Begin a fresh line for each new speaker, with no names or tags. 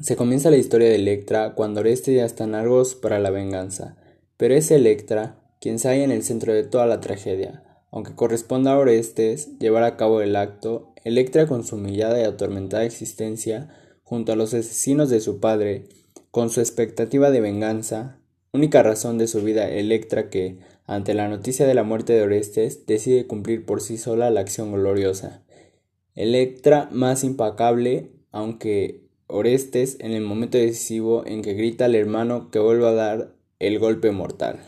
Se comienza la historia de Electra cuando Orestes ya está en Argos para la venganza, pero es Electra quien se halla en el centro de toda la tragedia. Aunque corresponda a Orestes llevar a cabo el acto, Electra con su humillada y atormentada existencia, junto a los asesinos de su padre, con su expectativa de venganza, única razón de su vida Electra que, ante la noticia de la muerte de Orestes, decide cumplir por sí sola la acción gloriosa. Electra más impacable, aunque Orestes en el momento decisivo en que grita al hermano que vuelva a dar el golpe mortal.